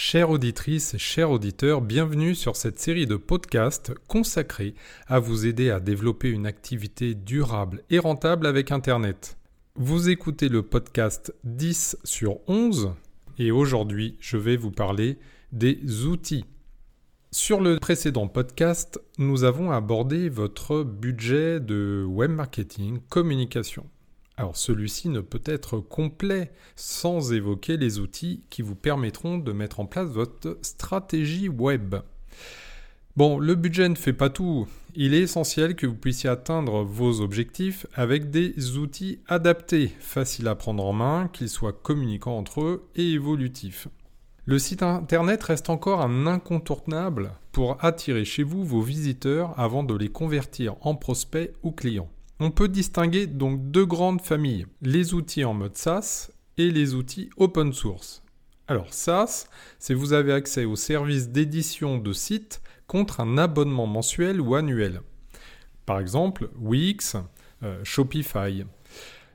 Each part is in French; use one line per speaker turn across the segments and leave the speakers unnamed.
Chères auditrices chers auditeurs, bienvenue sur cette série de podcasts consacrés à vous aider à développer une activité durable et rentable avec Internet. Vous écoutez le podcast 10 sur 11 et aujourd'hui je vais vous parler des outils. Sur le précédent podcast, nous avons abordé votre budget de web marketing, communication. Alors celui-ci ne peut être complet sans évoquer les outils qui vous permettront de mettre en place votre stratégie web. Bon, le budget ne fait pas tout. Il est essentiel que vous puissiez atteindre vos objectifs avec des outils adaptés, faciles à prendre en main, qu'ils soient communicants entre eux et évolutifs. Le site internet reste encore un incontournable pour attirer chez vous vos visiteurs avant de les convertir en prospects ou clients. On peut distinguer donc deux grandes familles, les outils en mode SaaS et les outils open source. Alors SaaS, c'est vous avez accès aux services d'édition de sites contre un abonnement mensuel ou annuel. Par exemple, Wix, euh, Shopify.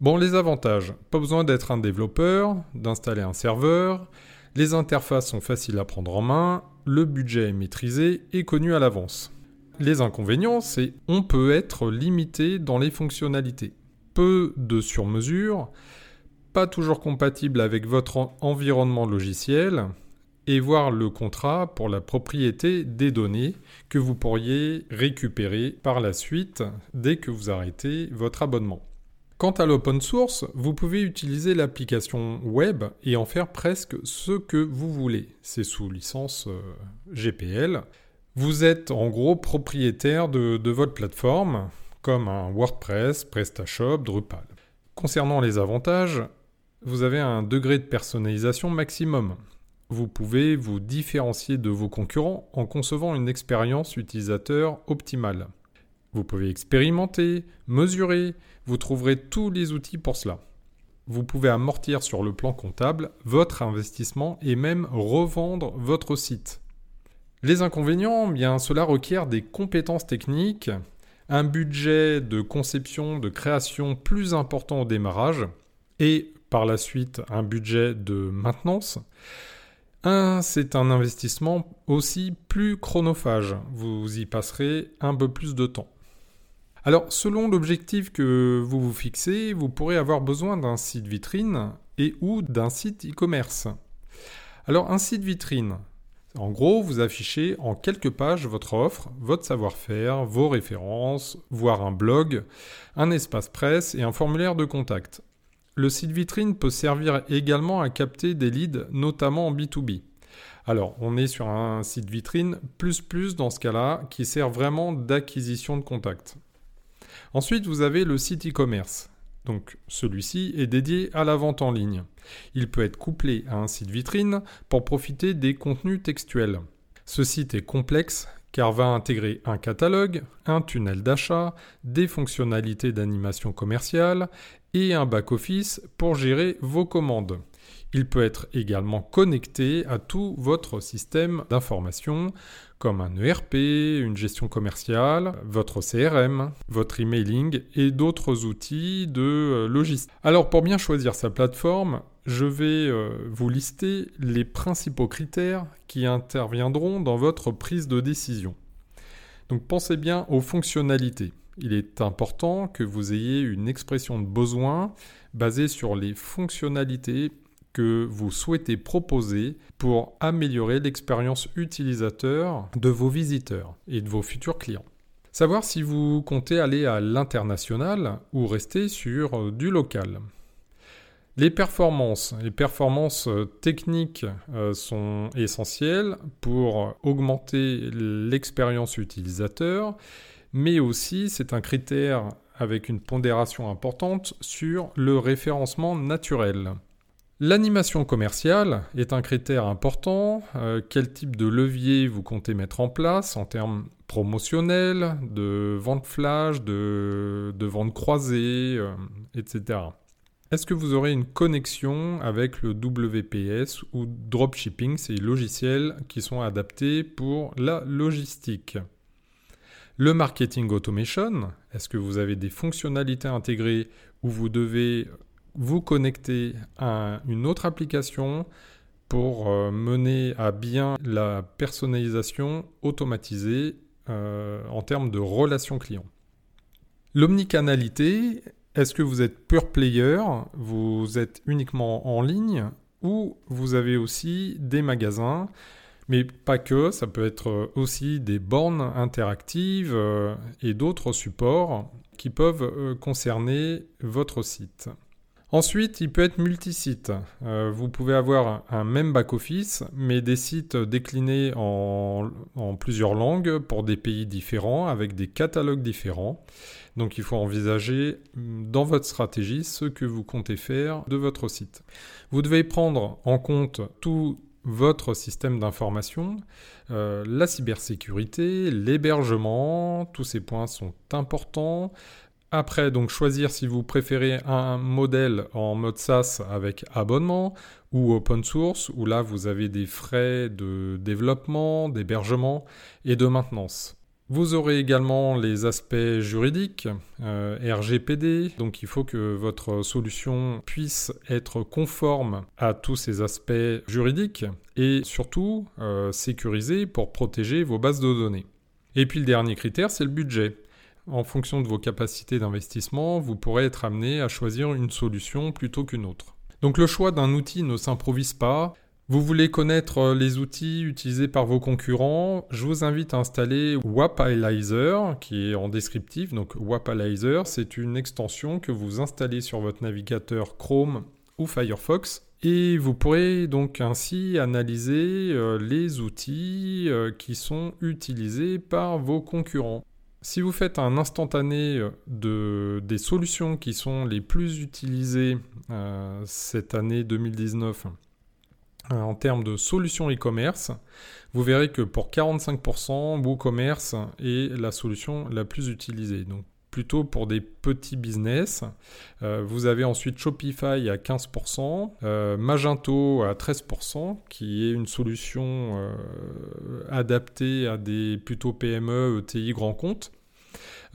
Bon, les avantages, pas besoin d'être un développeur, d'installer un serveur, les interfaces sont faciles à prendre en main, le budget est maîtrisé et connu à l'avance. Les inconvénients, c'est on peut être limité dans les fonctionnalités. Peu de sur-mesure, pas toujours compatible avec votre environnement logiciel, et voir le contrat pour la propriété des données que vous pourriez récupérer par la suite dès que vous arrêtez votre abonnement. Quant à l'open source, vous pouvez utiliser l'application web et en faire presque ce que vous voulez. C'est sous licence euh, GPL. Vous êtes en gros propriétaire de, votre plateforme, comme un WordPress, PrestaShop, Drupal. Concernant les avantages, vous avez un degré de personnalisation maximum. Vous pouvez vous différencier de vos concurrents en concevant une expérience utilisateur optimale. Vous pouvez expérimenter, mesurer, vous trouverez tous les outils pour cela. Vous pouvez amortir sur le plan comptable votre investissement et même revendre votre site. Les inconvénients, bien cela requiert des compétences techniques, un budget de conception, de création plus important au démarrage, et par la suite un budget de maintenance. c'est un investissement aussi plus chronophage. Vous y passerez un peu plus de temps. Alors, selon l'objectif que vous vous fixez, vous pourrez avoir besoin d'un site vitrine et ou d'un site e-commerce. Alors, un site vitrine, en gros, vous affichez en quelques pages votre offre, votre savoir-faire, vos références, voire un blog, un espace presse et un formulaire de contact. Le site vitrine peut servir également à capter des leads, notamment en B2B. Alors, on est sur un site vitrine plus plus dans ce cas-là, qui sert vraiment d'acquisition de contacts. Ensuite, vous avez le site e-commerce. Donc celui-ci est dédié à la vente en ligne. Il peut être couplé à un site vitrine pour profiter des contenus textuels. Ce site est complexe car va intégrer un catalogue, un tunnel d'achat, des fonctionnalités d'animation commerciale et un back-office pour gérer vos commandes. Il peut être également connecté à tout votre système d'information, comme un ERP, une gestion commerciale, votre CRM, votre emailing et d'autres outils de euh, logistique. Alors pour bien choisir sa plateforme, je vais euh, vous lister les principaux critères qui interviendront dans votre prise de décision. Donc pensez bien aux fonctionnalités. Il est important que vous ayez une expression de besoin basée sur les fonctionnalités que vous souhaitez proposer pour améliorer l'expérience utilisateur de vos visiteurs et de vos futurs clients. Savoir si vous comptez aller à l'international ou rester sur euh, du local. Les performances, les performances euh, techniques euh, sont essentielles pour augmenter l'expérience utilisateur, mais aussi c'est un critère avec une pondération importante sur le référencement naturel. L'animation commerciale est un critère important. Euh, quel type de levier vous comptez mettre en place en termes promotionnels, de vente flash, de, vente croisée, euh, etc. Est-ce que vous aurez une connexion avec le WPS ou dropshipping, ces logiciels qui sont adaptés pour la logistique? Le marketing automation, est-ce que vous avez des fonctionnalités intégrées où vous devez vous connecter à une autre application pour mener à bien la personnalisation automatisée en termes de relations clients. L'omnicanalité, est-ce que vous êtes pure player, vous êtes uniquement en ligne ou vous avez aussi des magasins mais pas que, ça peut être aussi des bornes interactives euh, et d'autres supports qui peuvent euh, concerner votre site. Ensuite, il peut être multisite. Euh, vous pouvez avoir un même back-office, mais des sites déclinés en, plusieurs langues pour des pays différents, avec des catalogues différents. Donc il faut envisager mm, dans votre stratégie ce que vous comptez faire de votre site. Vous devez prendre en compte tout votre système d'information, euh, la cybersécurité, l'hébergement, tous ces points sont importants. Après, donc choisir si vous préférez un modèle en mode SaaS avec abonnement ou open source, où là vous avez des frais de développement, d'hébergement et de maintenance. Vous aurez également les aspects juridiques, euh, RGPD, donc il faut que votre solution puisse être conforme à tous ces aspects juridiques et surtout euh, sécurisée pour protéger vos bases de données. Et puis le dernier critère, c'est le budget. En fonction de vos capacités d'investissement, vous pourrez être amené à choisir une solution plutôt qu'une autre. Donc le choix d'un outil ne s'improvise pas. Vous voulez connaître euh, les outils utilisés par vos concurrents Je vous invite à installer WAP qui est en descriptif. Donc WAP c'est une extension que vous installez sur votre navigateur Chrome ou Firefox. Et vous pourrez donc ainsi analyser euh, les outils euh, qui sont utilisés par vos concurrents. Si vous faites un instantané euh, de, des solutions qui sont les plus utilisées euh, cette année 2019 euh, en termes de solutions e-commerce, vous verrez que pour 45%, WooCommerce est la solution la plus utilisée. Plutôt pour des petits business. vous avez ensuite Shopify à 15%, Magento à 13%, qui est une solution adaptée à des plutôt PME, ETI, grands comptes.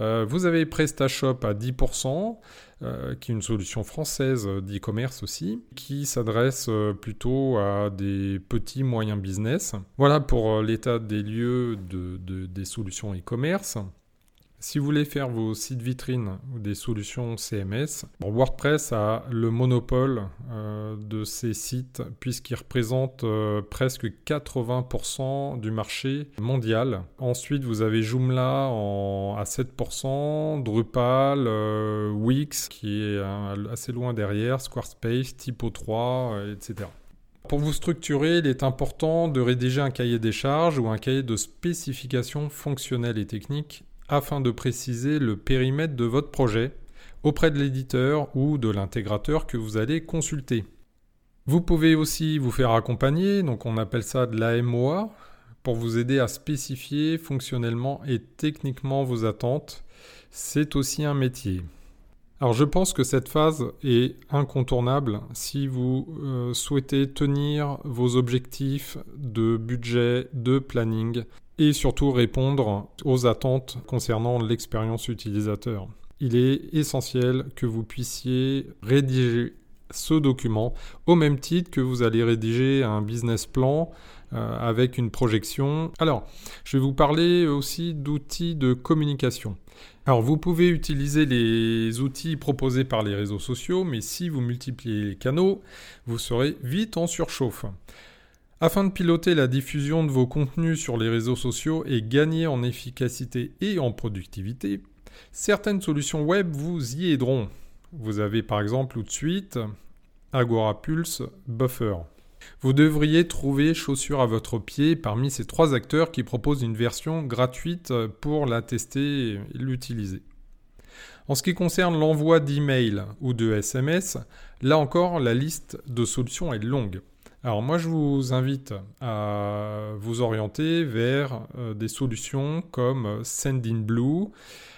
Euh, vous avez PrestaShop à 10%, euh, qui est une solution française d'e-commerce aussi, qui s'adresse euh, plutôt à des petits moyens business. Voilà pour l'état des lieux des solutions e-commerce. Si vous voulez faire vos sites vitrines ou des solutions CMS, WordPress a le monopole euh, de ces sites puisqu'il représente euh, presque 80% du marché mondial. Ensuite, vous avez Joomla à 7%, Drupal, euh, Wix qui est assez loin derrière, Squarespace, Typo3, etc. Pour vous structurer, il est important de rédiger un cahier des charges ou un cahier de spécifications fonctionnelles et techniques afin de préciser le périmètre de votre projet auprès de l'éditeur ou de l'intégrateur que vous allez consulter. Vous pouvez aussi vous faire accompagner, donc on appelle ça de l'AMOA, pour vous aider à spécifier fonctionnellement et techniquement vos attentes. C'est aussi un métier. Alors je pense que cette phase est incontournable si vous euh, souhaitez tenir vos objectifs de budget, de planning et surtout répondre aux attentes concernant l'expérience utilisateur. Il est essentiel que vous puissiez rédiger ce document au même titre que vous allez rédiger un business plan euh, avec une projection. Alors, je vais vous parler aussi d'outils de communication. Alors, vous pouvez utiliser les outils proposés par les réseaux sociaux, mais si vous multipliez les canaux, vous serez vite en surchauffe. Afin de piloter la diffusion de vos contenus sur les réseaux sociaux et gagner en efficacité et en productivité, certaines solutions web vous y aideront. Vous avez par exemple tout de suite Agora Pulse Buffer. Vous devriez trouver chaussure à votre pied parmi ces trois acteurs qui proposent une version gratuite pour la tester et l'utiliser. En ce qui concerne l'envoi d'emails ou de SMS, là encore la liste de solutions est longue. Alors moi je vous invite à vous orienter vers euh, des solutions comme Sendinblue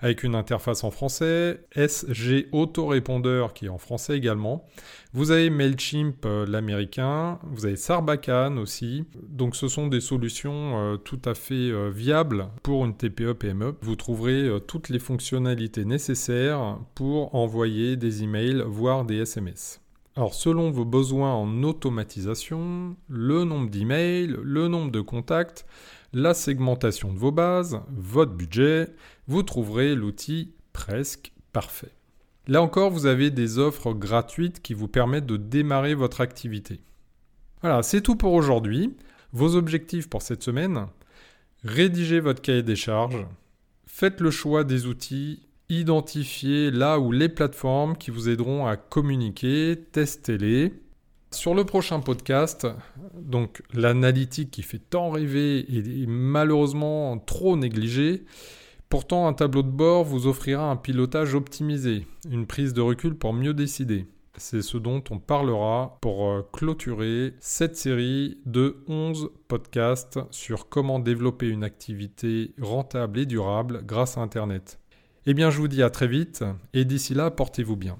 avec une interface en français, SG Autorépondeur qui est en français également. Vous avez Mailchimp euh, l'américain, vous avez Sarbacane aussi. Donc ce sont des solutions euh, tout à fait viables pour une TPE PME. Vous trouverez toutes les fonctionnalités nécessaires pour envoyer des emails voire des SMS. Alors selon vos besoins en automatisation, le nombre d'emails, le nombre de contacts, la segmentation de vos bases, votre budget, vous trouverez l'outil presque parfait. Là encore, vous avez des offres gratuites qui vous permettent de démarrer votre activité. Voilà, c'est tout pour aujourd'hui. Vos objectifs pour cette semaine Rédigez votre cahier des charges, faites le choix des outils, identifiez là où les plateformes qui vous aideront à communiquer, testez-les. Sur le prochain podcast, donc l'analytique qui fait tant rêver et malheureusement trop négligée, pourtant un tableau de bord vous offrira un pilotage optimisé, une prise de recul pour mieux décider. C'est ce dont on parlera pour euh, clôturer cette série de 11 podcasts sur comment développer une activité rentable et durable grâce à Internet. Eh bien, je vous dis à très vite et d'ici là, portez-vous bien.